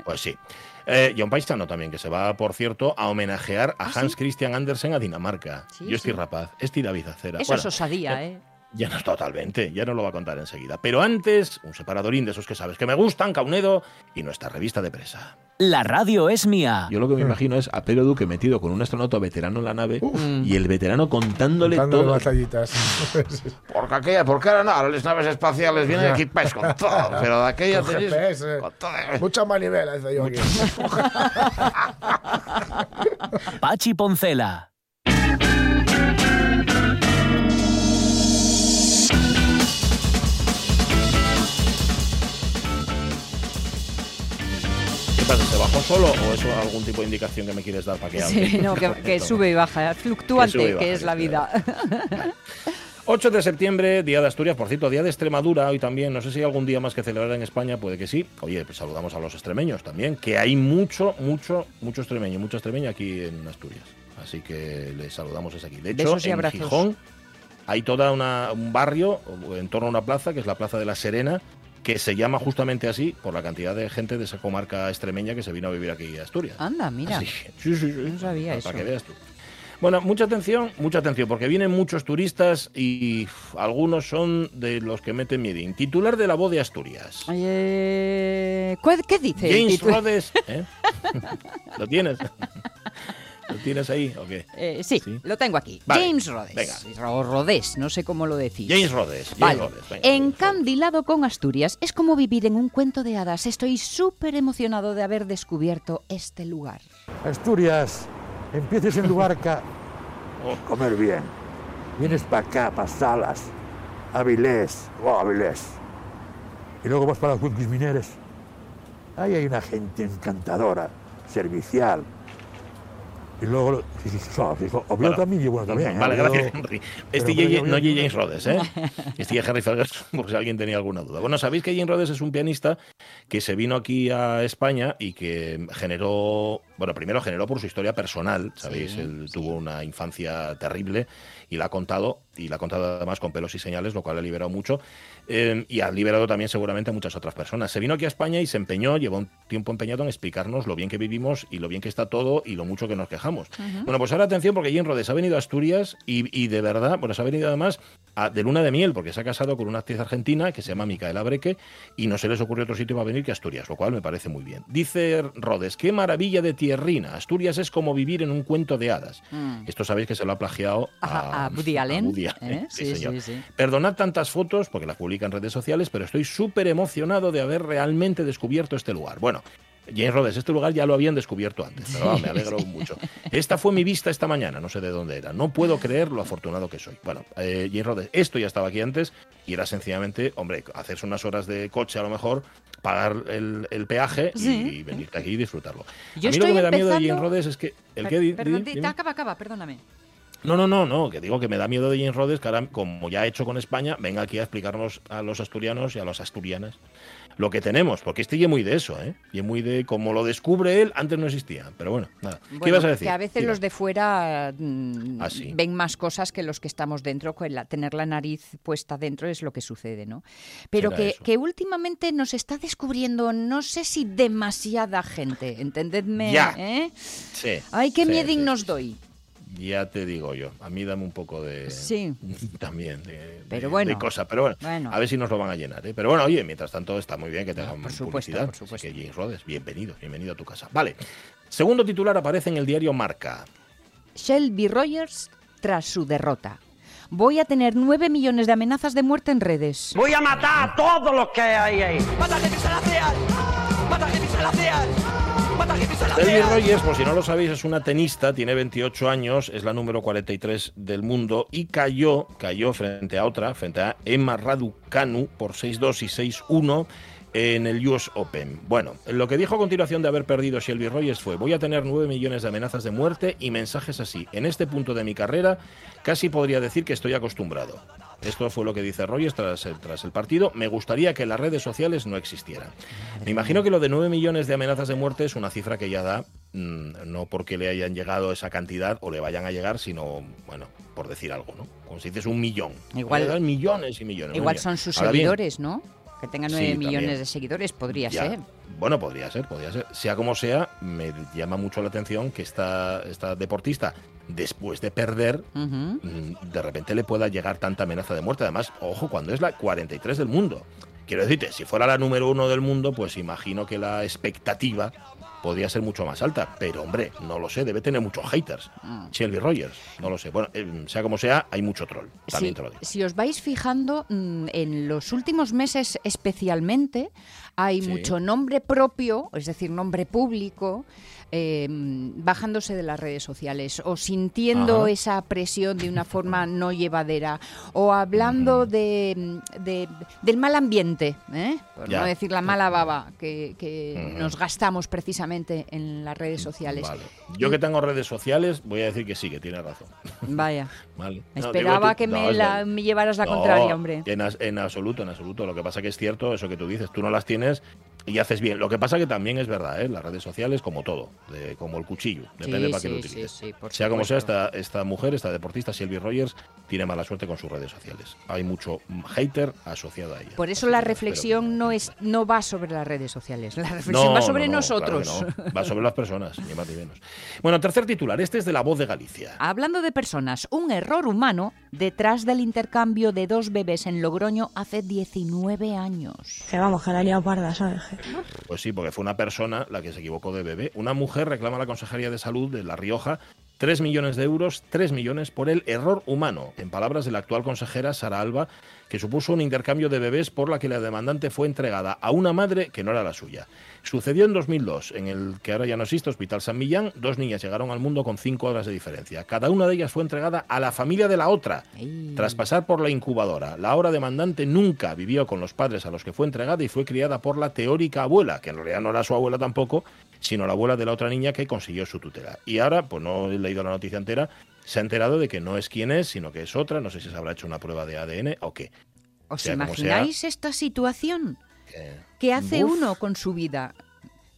Pues sí. Eh, un paisano también, que se va, por cierto, a homenajear a ¿Ah, Hans sí? Christian Andersen a Dinamarca. Sí, Yo estoy rapaz, estoy David Acera. Eso Bueno, es osadía, ¿eh? Ya no, totalmente, ya no lo va a contar enseguida. Pero antes, un separadorín de esos que sabes que me gustan, Caunedo, y nuestra revista de presa. La radio es mía. Yo lo que me imagino es a Pedro Duque metido con un astronauta veterano en la nave y el veterano contándole todo. batallitas. [laughs] Porque aquella, porque ahora no, las naves espaciales vienen equipadas con todo, pero de aquella Con tenéis- GPS. con todo. Mucha manivela, dice yo aquí. Pachi Poncela. ¿Se bajó solo o es algún tipo de indicación que me quieres dar para que hable? Sí, no, que, [laughs] sube y baja, fluctuante, Que es la vida. [laughs] 8 de septiembre, Día de Asturias, por cierto, Día de Extremadura hoy también. No sé si hay algún día más que celebrar en España, puede que sí. Oye, pues saludamos a los extremeños también, que hay mucho, mucho, mucho extremeño, mucho extremeño aquí en Asturias. Así que les saludamos desde aquí. De hecho, Besos y en abrazos. Gijón hay toda una, un barrio en torno a una plaza, que es la Plaza de la Serena, que se llama justamente así por la cantidad de gente de esa comarca extremeña que se vino a vivir aquí a Asturias. Anda, mira. Así sí, sí, sí. No sabía para, eso. Para que veas tú. Bueno, mucha atención, mucha atención, porque vienen muchos turistas y uf, algunos son de los que meten miedín. Titular de la voz de Asturias. Eh, ¿cuál- ¿Qué dice? James? Rhodes. ¿eh? [laughs] ¿Lo tienes? [laughs] ¿Lo tienes ahí o qué? Eh, sí, Sí. lo tengo aquí. Vale, James Rhodes. venga. O Rodés, no sé cómo lo decís. James Rhodes. James Vale. Rhodes, venga, Rhodes. Encandilado con Asturias es como vivir en un cuento de hadas. Estoy súper emocionado de haber descubierto este lugar. Asturias, empieces en Luarca, [laughs] comer bien. Vienes para acá, para Salas, Avilés, oh, Avilés. Y luego vas para los Mineres. Ahí hay una gente encantadora, servicial. Y luego, [laughs] sí, sí, Bueno, también, y bueno, también. ¿eh? Vale, gracias, Henry. Este J- no J. James Rhodes, ¿eh? Este es Henry Ferguson, [laughs] por si alguien tenía alguna duda. Bueno, sabéis que James Rhodes es un pianista que se vino aquí a España y que generó, bueno, primero generó por su historia personal, ¿sabéis? Sí, Él sí. tuvo una infancia terrible y la ha contado, y la ha contado además con pelos y señales, lo cual ha liberado mucho. eh, y ha liberado también seguramente a muchas otras personas. Se vino aquí a España y se empeñó, llevó un tiempo empeñado en explicarnos lo bien que vivimos y lo bien que está todo y lo mucho que nos quejamos. Bueno, pues ahora atención porque Jim Rhodes ha venido a Asturias y, y de verdad, bueno, se ha venido además a- de luna de miel porque se ha casado con una actriz argentina que se llama Micaela Breque y no se les ocurrió otro sitio para venir que Asturias, lo cual me parece muy bien. Dice Rhodes, qué maravilla de tierrina. Asturias es como vivir en un cuento de hadas. Mm. Esto sabéis que se lo ha plagiado Ajá, a Woody Allen, Woody ¿eh? [laughs] sí, Sí, sí. Perdonad tantas fotos porque las publica en redes sociales, pero estoy súper emocionado de haber realmente descubierto este lugar. Bueno, James Rhodes, este lugar ya lo habían descubierto antes, pero me [laughs] alegro mucho. Esta fue mi vista esta mañana, no sé de dónde era. No puedo creer lo afortunado que soy. Bueno, eh, James Rhodes, esto ya estaba aquí antes y era sencillamente, hombre, hacerse unas horas de coche a lo mejor, pagar el, el peaje y- Sí. y, venirte aquí y disfrutarlo. Yo a mí lo que me da miedo de James Rhodes es que... ¿El Per-? Di- perdón, di- di- dime. acaba, acaba, perdóname. No, no, no, no, que digo que me da miedo de James Rhodes, que ahora, como ya ha hecho con España, venga aquí a explicarnos a los asturianos y a las asturianas lo que tenemos, porque este es muy de eso, ¿eh? Y es muy de como lo descubre él, antes no existía. Pero bueno, nada. ¿Qué Bueno, ibas a decir? Que a veces los de fuera mm, Ah, ven más cosas que los que estamos dentro, con la- tener la nariz puesta dentro es lo que sucede, ¿no? Pero que, últimamente nos está descubriendo, no sé si demasiada gente, entendedme, Ya. ¿eh? Sí. Ay, qué sí, sí, nos doy. Ya te digo yo. A mí dame un poco de. Sí. [laughs] También de, Pero de- bueno. de cosa. Pero bueno, Bueno. a ver si nos lo van a llenar. ¿eh? Pero bueno, oye, mientras tanto está muy bien que tengan por supuesto, publicidad. por Así supuesto. que James Rhodes, bienvenido, bienvenido a tu casa. Vale. Segundo titular aparece en el diario Marca. Shelby Rogers tras su derrota. Voy a tener 9 millones de amenazas de muerte en redes. Voy a matar a todos los que hay ahí. Shelby Rogers, por si no lo sabéis, es una tenista, tiene 28 años, es la número 43 del mundo y cayó, cayó frente a otra, frente a Emma Raducanu por 6-2 y 6-1 en el US Open. Bueno, lo que dijo a continuación de haber perdido Shelby Rogers fue, voy a tener 9 millones de amenazas de muerte y mensajes así. En este punto de mi carrera casi podría decir que estoy acostumbrado. Esto fue lo que dice Rogers tras el, tras el partido. Me gustaría que las redes sociales no existieran. Me imagino que lo de 9 millones de amenazas de muerte es una cifra que ya da, mm, no porque le hayan llegado esa cantidad o le vayan a llegar, sino, bueno, por decir algo, ¿no? Como si dices un millón. Igual- Le millones y millones. Igual son sus Ahora bien, seguidores, ¿no? Que tengan Sí, 9 también. millones de seguidores, podría ya. ser. Bueno, podría ser, podría ser. Sea como sea, me llama mucho la atención que esta, esta deportista, después de perder, mm, de repente le pueda llegar tanta amenaza de muerte. Además, ojo, cuando es la 43 del mundo. Quiero decirte, si fuera la número uno del mundo, pues imagino que la expectativa podría ser mucho más alta. Pero, hombre, no lo sé, debe tener muchos haters. Mm. Shelby Rogers, no lo sé. Bueno, eh, sea como sea, hay mucho troll. También Sí, te lo digo. si os vais fijando, mm, en los últimos meses especialmente, hay Sí. mucho nombre propio, es decir, nombre público, eh, bajándose de las redes sociales o sintiendo Ajá. esa presión de una forma [laughs] no llevadera o hablando de, de- del mal ambiente, ¿eh? por Ya. no decir la mala baba que, nos gastamos precisamente en las redes sociales. Vale. Yo que tengo redes sociales, voy a decir que sí, que tiene razón. Vaya. [laughs] Vale. No, Esperaba tú- que me, la- me llevaras la No, contraria, hombre. En, as- en absoluto, en absoluto. Lo que pasa que es cierto eso que tú dices. Tú no las tienes y haces bien. Lo que pasa que también es verdad, ¿eh? las redes sociales, como todo, de- como el cuchillo. Depende Sí, para qué lo sí, sí, utilices. sí, por sea como sea, esta, esta mujer, esta deportista, Shelby Rogers, tiene mala suerte con sus redes sociales. Hay mucho hater asociado a ella. Por eso Así la que reflexión no es no va sobre las redes sociales, la reflexión no, va sobre no, no, nosotros. claro que no. [laughs] Va sobre las personas, ni más ni menos. Bueno, tercer titular. Este es de La Voz de Galicia. Hablando de personas, un error humano detrás del intercambio de dos bebés en Logroño hace 19 años. Que vamos, que la parda, ¿sabes? [laughs] Pues sí, porque fue una persona la que se equivocó de bebé. Una mujer reclama a la Consejería de Salud de La Rioja 3 millones de euros, 3 millones por el error humano, en palabras de la actual consejera Sara Alba, que supuso un intercambio de bebés por la que la demandante fue entregada a una madre que no era la suya. Sucedió en 2002, en el que ahora ya no existe, Hospital San Millán, dos niñas llegaron al mundo con 5 horas de diferencia. Cada una de ellas fue entregada a la familia de la otra, tras pasar por la incubadora. La ahora demandante nunca vivió con los padres a los que fue entregada y fue criada por la teórica abuela, que en realidad no era su abuela tampoco, sino la abuela de la otra niña que consiguió su tutela. Y ahora, pues no he leído la noticia entera, se ha enterado de que no es quien es, sino que es otra, no sé si se habrá hecho una prueba de ADN o qué. ¿Os sea imagináis esta situación? Que- ¿Qué hace Buf. uno con su vida?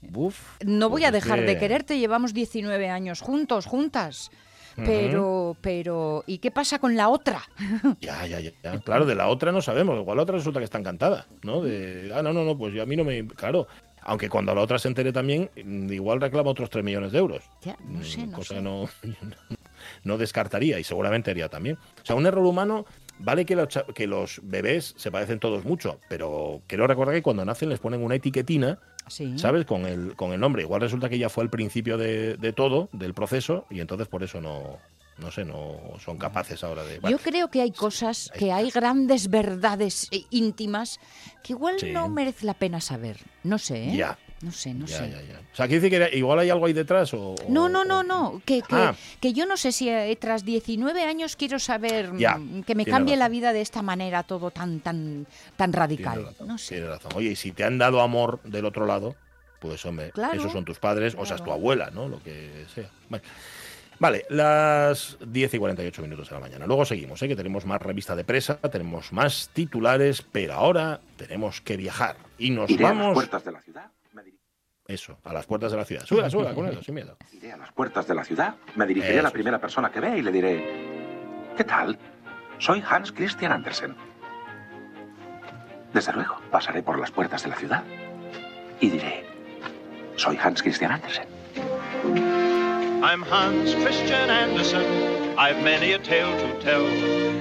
Buf, No voy pues a es dejar de que- quererte, llevamos 19 años juntos, juntas. Pero, pero, ¿y qué pasa con la otra? [laughs] Ya, ya, ya, ya. Claro, de la otra no sabemos. Igual la otra resulta que está encantada, ¿no? De, ah, no, no, no, pues yo- a mí no me... Claro, aunque cuando la otra se entere también, mm, igual reclama otros 3 millones de euros. Ya, no sé, no cosa sé. no, [laughs] no descartaría y seguramente haría también. O sea, un error humano, vale que los, que los bebés se parecen todos mucho, pero quiero recordar que cuando nacen les ponen una etiquetina, Sí. ¿sabes? Con el, con el nombre. Igual resulta que ya fue al principio de, de todo, del proceso, y entonces por eso no, no sé, no son capaces ahora de... bueno, Yo creo que hay cosas, que hay grandes verdades eh, íntimas que igual Sí. no merece la pena saber. No sé, ¿eh? Ya, No sé, no Ya, sé. ya, ya. O sea, quiere decir que igual hay algo ahí detrás o... No, o- no, no, no. Que, que, Ah. que yo no sé si eh, tras 19 años quiero saber mm, Ya, que me cambie la vida de esta manera todo tan tan tan radical. razón, No sé. tienes razón. Oye, y si te han dado amor del otro lado, pues hombre, Claro, esos son tus padres, o sea, es tu abuela, ¿no? Lo que sea. Vale. Vale, las 10 y 48 minutos de la mañana. Luego seguimos, ¿eh? que tenemos más revista de presa, tenemos más titulares, pero ahora tenemos que viajar. Y nos a las vamos. puertas de la ciudad. Eso, a las puertas de la ciudad. Suela, suela, con eso, sin miedo. a las puertas de la ciudad. Me dirigiré a la primera persona que vea y le diré: ¿Qué tal? Soy Hans Christian Andersen. Desde luego, pasaré por las puertas de la ciudad y diré: Soy Hans Christian Andersen. I'm Hans Christian Andersen. I've many a tale to tell.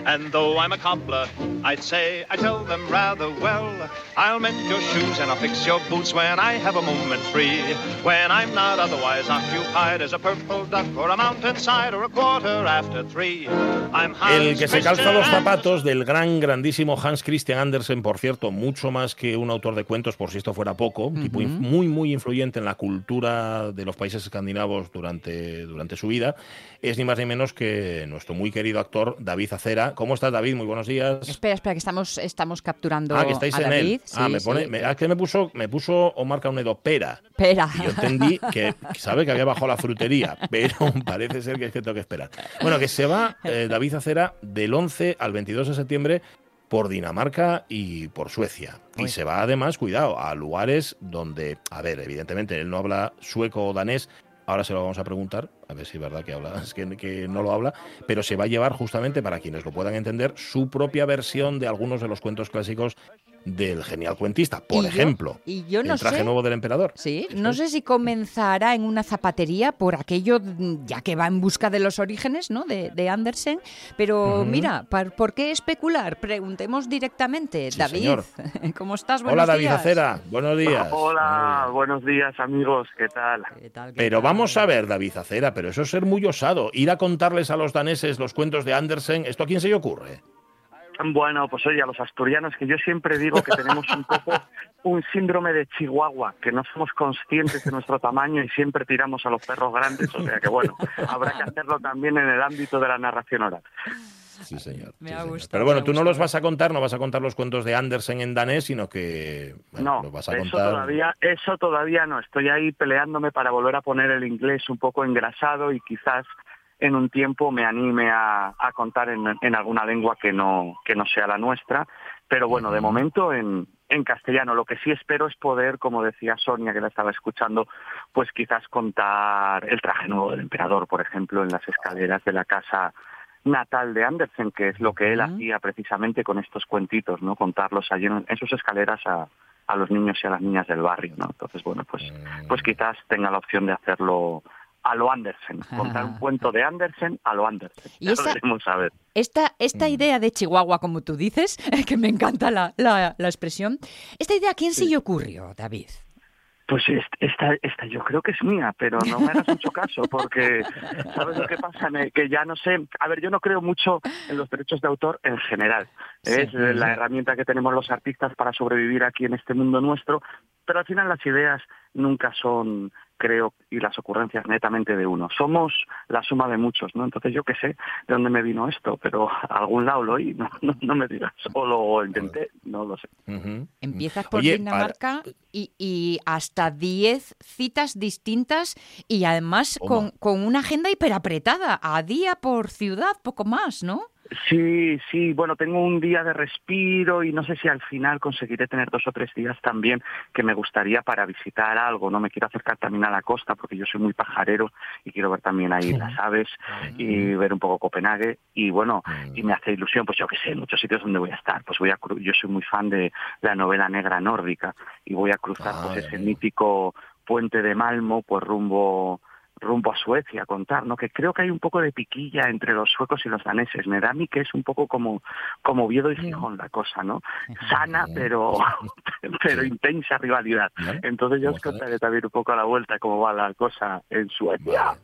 And though I'm a cobbler, I'd say I tell them rather well. I'll mend your shoes and I'll fix your boots when I have a moment free. When I'm not otherwise occupied as a purple duck or a mountainside or a quarter after three. I'm Hans El que se calza los zapatos del gran, grandísimo Hans Christian Andersen, por cierto, mucho más que un autor de cuentos, por si esto fuera poco, un tipo in- muy, muy influyente en la cultura de los países escandinavos durante, durante su vida, es ni más ni menos que nuestro muy querido actor David Acera. ¿Cómo estás, David? Muy buenos días. Espera, espera, que estamos estamos capturando Ah, que estáis a en David. él. Ah, me pone, sí. me, ah, que me puso, me puso Omar Caunedo pera. Espera. Y yo entendí que, [laughs] sabe que había bajado la frutería, pero [laughs] parece ser que es que tengo que esperar. Bueno, que se va eh, David Acera del 11 al 22 de septiembre por Dinamarca y por Suecia. Y se va además, cuidado, a lugares donde, a ver, evidentemente él no habla sueco o danés. Ahora se lo vamos a preguntar, a ver si es verdad que habla, [laughs] es que, que no lo habla, pero se va a llevar justamente para quienes lo puedan entender su propia versión de algunos de los cuentos clásicos del genial cuentista. Por Y yo- ejemplo, y yo no el traje sé- nuevo del emperador. Sí, no sé si comenzará en una zapatería por aquello, mm, ya que va en busca de los orígenes ¿no? de, de Andersen. Pero mira, par- ¿por qué especular? Preguntemos directamente. Sí, David, señor. [laughs] ¿cómo estás? Buenos Hola David días. Acera, buenos días. Hola, buenos días amigos, ¿qué tal? ¿Qué tal, qué Pero tal? vamos a ver, David Acera, pero eso es ser muy osado. Ir a contarles a los daneses los cuentos de Andersen, ¿esto a quién se le ocurre? Bueno, pues oye, a los asturianos, que yo siempre digo que tenemos un poco [laughs] un síndrome de Chihuahua, que no somos conscientes de nuestro tamaño y siempre tiramos a los perros grandes, o sea que bueno, habrá que hacerlo también en el ámbito de la narración oral. Sí, señor. Me sí, ha señor. gustado, Pero me bueno, ha tú no los vas a contar, no vas a contar los cuentos de Andersen en danés, sino que bueno, No, los vas a eso contar. todavía, eso todavía no. Estoy ahí peleándome para volver a poner el inglés un poco engrasado y quizás en un tiempo me anime a, a contar en, en alguna lengua que no, que no sea la nuestra. Pero bueno, de momento en, en castellano. Lo que sí espero es poder, como decía Sonia, que la estaba escuchando, pues quizás contar el traje nuevo del emperador, por ejemplo, en las escaleras de la casa natal de Andersen, que es lo que él hacía precisamente con estos cuentitos, ¿no? Contarlos allí en, en sus escaleras a, a los niños y a las niñas del barrio, ¿no? Entonces, bueno, pues, Mm, pues quizás tenga la opción de hacerlo a lo Andersen, contar un cuento de Andersen a lo Andersen. Y Ya esa- veremos a ver. Esta, esta idea de Chihuahua, como tú dices, [laughs] que me encanta la, la- la expresión, ¿esta idea a quién se le ocurrió, David? Pues est- esta, esta yo creo que es mía, pero no me hagas mucho caso, porque ¿sabes lo que pasa? Que ya no sé, a ver, yo no creo mucho en los derechos de autor en general. Sí. Es la herramienta que tenemos los artistas para sobrevivir aquí en este mundo nuestro, pero al final las ideas nunca son, creo, y las ocurrencias netamente de uno. Somos la suma de muchos, ¿no? Entonces yo qué sé de dónde me vino esto, pero a algún lado lo oí, no, no, no me digas, [laughs] o lo intenté, no lo sé. Empiezas por Oye, Dinamarca y, y hasta 10 citas distintas y además con, con una agenda hiperapretada, a día por ciudad, poco más, ¿no? Sí, sí, bueno, tengo un día de respiro y no sé si al final conseguiré tener dos o tres días también que me gustaría para visitar algo, no me quiero acercar también a la costa porque yo soy muy pajarero y quiero ver también ahí las aves y ver un poco Copenhague y bueno, y me hace ilusión, pues yo qué sé, muchos sitios donde voy a estar, pues voy a cru- yo soy muy fan de la novela negra nórdica y voy a cruzar Ah, pues ese mítico puente de Malmo pues rumbo rumbo a Suecia a contar, ¿no? Que creo que hay un poco de piquilla entre los suecos y los daneses. Me da a mí que es un poco como, como Oviedo y Gijón la cosa, ¿no? Sana, pero, [laughs] pero intensa rivalidad. Entonces yo os contaré también un poco a la vuelta cómo va la cosa en Suecia.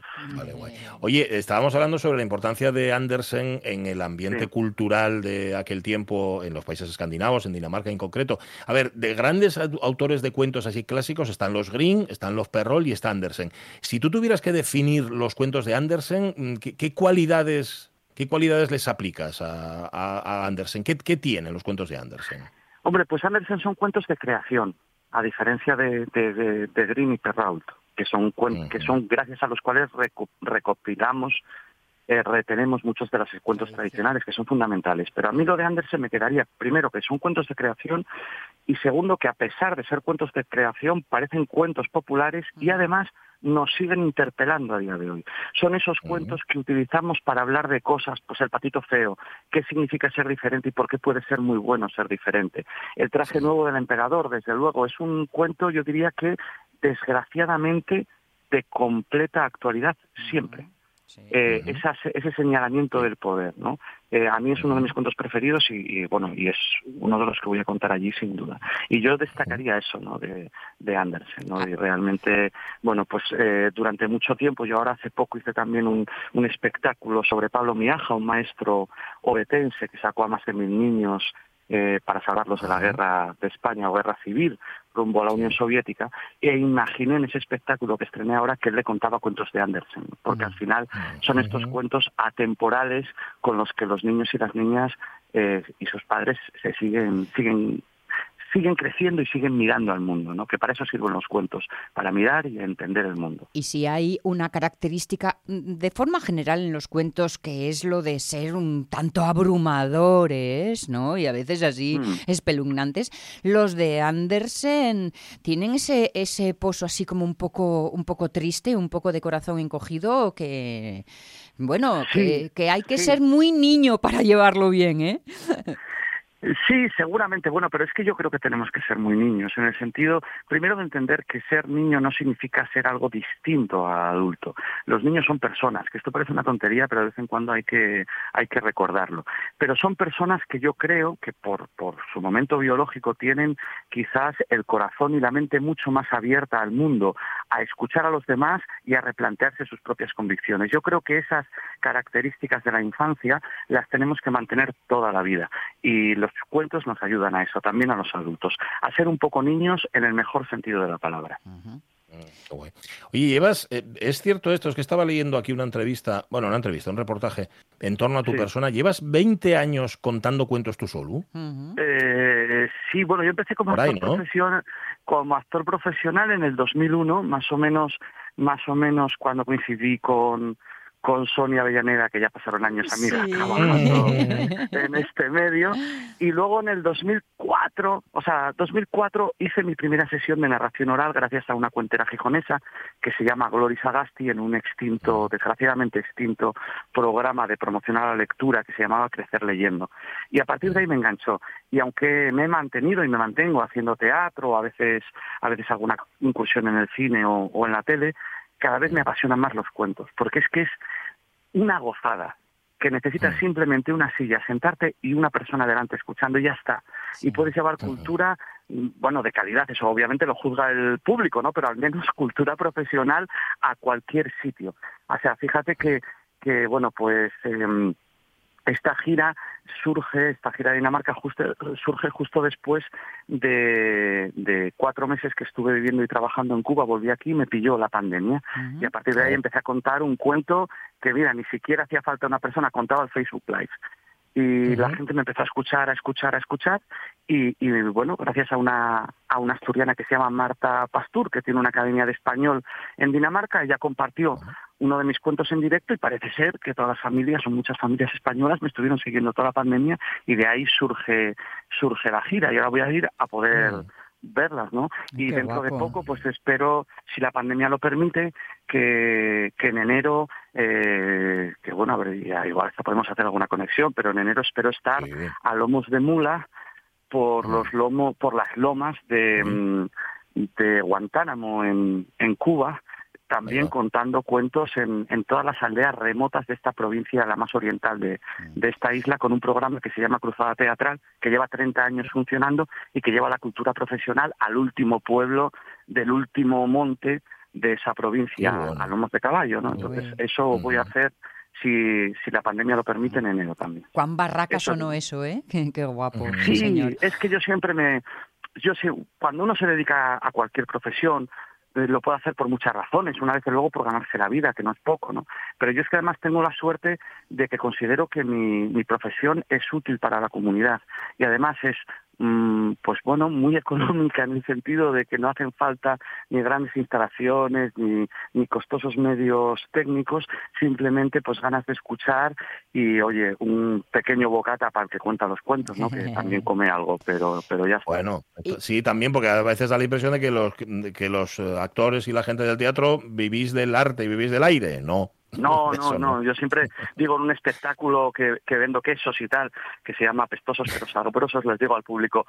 Oye, estábamos hablando sobre la importancia de Andersen en el ambiente cultural de aquel tiempo en los países escandinavos, en Dinamarca en concreto. A ver, de grandes au- autores de cuentos así clásicos están los Green, están los Perrol y está Andersen. Si tú tuvieras que definir los cuentos de Andersen, mm, ¿qué, qué cualidades, qué cualidades les aplicas a, a- a Andersen? ¿Qué, qué tienen los cuentos de Andersen? Hombre, pues Andersen son cuentos de creación, a diferencia de, de, de, de Grimm y Perrault, que son, cuen- que son gracias a los cuales reco- recopilamos, eh, retenemos muchos de los cuentos tradicionales, que son fundamentales. Pero a mí lo de Andersen me quedaría, primero, que son cuentos de creación, y segundo, que a pesar de ser cuentos de creación, parecen cuentos populares y además nos siguen interpelando a día de hoy. Son esos cuentos que utilizamos para hablar de cosas, pues el patito feo, qué significa ser diferente y por qué puede ser muy bueno ser diferente. El traje nuevo del emperador, desde luego, es un cuento, yo diría que desgraciadamente de completa actualidad siempre. Eh, esa- ese señalamiento del poder, ¿no? Eh, a mí es uno de mis cuentos preferidos y, y, bueno y es uno de los que voy a contar allí sin duda. Y yo destacaría eso, ¿no? De, de Andersen, ¿no? Y realmente, bueno, pues eh, durante mucho tiempo, yo ahora hace poco hice también un, un espectáculo sobre Pablo Miaja, un maestro obetense que sacó a más de mil niños eh, para salvarlos de la guerra de España o guerra civil rumbo a la Unión Soviética e imaginé en ese espectáculo que estrené ahora que él le contaba cuentos de Andersen porque al final son estos cuentos atemporales con los que los niños y las niñas eh, y sus padres se siguen siguen siguen creciendo y siguen mirando al mundo, ¿no? Que para eso sirven los cuentos, para mirar y entender el mundo. Y si hay una característica mm, de forma general en los cuentos que es lo de ser un tanto abrumadores, ¿no? Y a veces así Mm. espeluznantes, los de Andersen tienen ese ese pozo así como un poco un poco triste, un poco de corazón encogido que bueno, que, Sí, que hay que sí. ser muy niño para llevarlo bien, ¿eh? [laughs] Sí, seguramente, bueno, pero es que yo creo que tenemos que ser muy niños, en el sentido, primero de entender que ser niño no significa ser algo distinto a adulto. Los niños son personas, que esto parece una tontería, pero de vez en cuando hay que, hay que recordarlo. Pero son personas que yo creo que por, por su momento biológico tienen quizás el corazón y la mente mucho más abierta al mundo, a escuchar a los demás y a replantearse sus propias convicciones. Yo creo que esas características de la infancia las tenemos que mantener toda la vida. Y los cuentos nos ayudan a eso, también a los adultos, a ser un poco niños en el mejor sentido de la palabra. Oye, llevas, eh, es cierto esto, es que estaba leyendo aquí una entrevista, bueno, una entrevista, un reportaje en torno a tu Sí. persona. ¿Llevas 20 años contando cuentos tú solo? Eh, sí, bueno, yo empecé como ahí, actor ¿no? profesional, como actor profesional en el 2001, más o menos, más o menos cuando coincidí con con Sonia Avellaneda, que ya pasaron años amigas Sí. trabajando [laughs] en este medio, y luego en el 2004, o sea, 2004 hice mi primera sesión de narración oral gracias a una cuentera gijonesa que se llama Gloris Agasti en un extinto, desgraciadamente extinto programa de promoción a la lectura que se llamaba Crecer leyendo. Y a partir de ahí me enganchó. Y aunque me he mantenido y me mantengo haciendo teatro, a veces, a veces alguna incursión en el cine o, o en la tele, cada vez me apasionan más los cuentos, porque es que es una gozada que necesitas simplemente una silla, sentarte y una persona delante escuchando y ya está. Y puedes llevar cultura, mm, bueno, de calidad, eso obviamente lo juzga el público, ¿no? Pero al menos [laughs] cultura profesional a cualquier sitio. O sea, fíjate que, que bueno, pues em, esta gira surge, esta gira de Dinamarca justo, surge justo después de, de cuatro meses que estuve viviendo y trabajando en Cuba, volví aquí y me pilló la pandemia. Y a partir de ahí empecé a contar un cuento que, mira, ni siquiera hacía falta una persona, contaba el Facebook Live. Y la gente me empezó a escuchar, a escuchar, a escuchar. Y, y, bueno, gracias a una, a una asturiana que se llama Marta Pastur, que tiene una academia de español en Dinamarca, ella compartió uno de mis cuentos en directo y parece ser que todas las familias o muchas familias españolas me estuvieron siguiendo toda la pandemia y de ahí surge, surge la gira. Y ahora voy a ir a poder verlas, ¿no? Y dentro de poco, pues espero, si la pandemia lo permite, que, que en enero, eh, que bueno, a ver, ya igual hasta podemos hacer alguna conexión, pero en enero espero estar a lomos de mula por los lomos, por las lomas de, mm, de Guantánamo en, en Cuba, también contando cuentos en, en todas las aldeas remotas de esta provincia, la más oriental de, Mm. de esta isla, con un programa que se llama Cruzada Teatral, que lleva 30 años funcionando y que lleva la cultura profesional al último pueblo del último monte de esa provincia, bueno. a lomos de caballo, ¿no? Entonces, eso voy a hacer, si, si la pandemia lo permite, en enero también. Cuán barraca Eso- sonó eso, ¿eh? [laughs] Qué, qué guapo, Sí, señor. es que yo siempre me... Yo sé, cuando uno se dedica a cualquier profesión, lo puede hacer por muchas razones, una vez que luego por ganarse la vida, que no es poco, ¿no? Pero yo es que además tengo la suerte de que considero que mi, mi profesión es útil para la comunidad y además es, pues bueno, muy económica en el sentido de que no hacen falta ni grandes instalaciones ni, ni costosos medios técnicos, simplemente pues ganas de escuchar y, oye, un pequeño bocata para el que cuenta los cuentos, ¿no? Que también come algo, pero, pero ya está. Bueno, sí, también, porque a veces da la impresión de que los, de que los eh, actores y la gente del teatro vivís del arte y vivís del aire. No. No, [laughs] no, no. Yo siempre digo en un espectáculo que, que vendo quesos y tal, que se llama Apestosos pero sabrosos, les digo al público,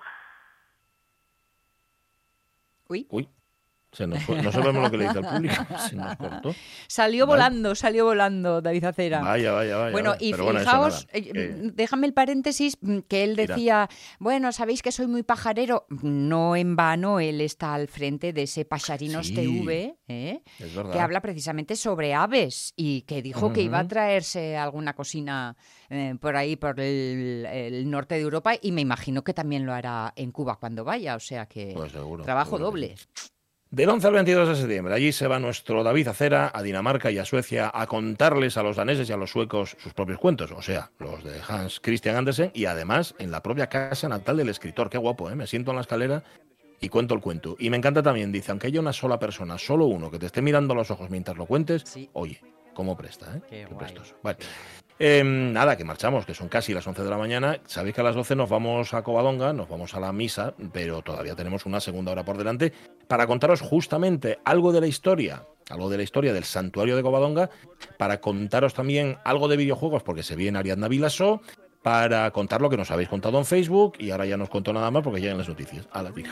Uy. Uy, se nos fue. no sabemos lo que le dice al público. [laughs] Se nos cortó. Salió Vale. volando, salió volando David Acera. Vaya, vaya, vaya. Bueno, y bueno, fijaos, eh, mm, déjame el paréntesis, mm, que él Mira. decía, bueno, sabéis que soy muy pajarero. No en vano, él está al frente de ese Pacharinos Sí. TV, ¿eh? Es que habla precisamente sobre aves y que dijo que iba a traerse alguna cocina eh, por ahí, por el, el norte de Europa, y me imagino que también lo hará en Cuba cuando vaya, o sea que Pues seguro, trabajo seguro que doble. Del 11 al 22 de septiembre, allí se va nuestro David Acera a Dinamarca y a Suecia a contarles a los daneses y a los suecos sus propios cuentos, o sea, los de Hans Christian Andersen y además en la propia casa natal del escritor. Qué guapo, ¿eh? Me siento en la escalera y cuento el cuento. Y me encanta también, dice, aunque haya una sola persona, solo uno que te esté mirando a los ojos mientras lo cuentes, oye, cómo presta, ¿eh? Qué prestoso. Vale. Eh, nada, que marchamos, que son casi las 11 de la mañana. Sabéis que a las 12 nos vamos a Covadonga, nos vamos a la misa, pero todavía tenemos una segunda hora por delante para contaros justamente algo de la historia, algo de la historia del santuario de Covadonga, para contaros también algo de videojuegos, porque se viene Ariadna Vilasó, para contar lo que nos habéis contado en Facebook y ahora ya no os cuento nada más porque llegan las noticias. A la tira.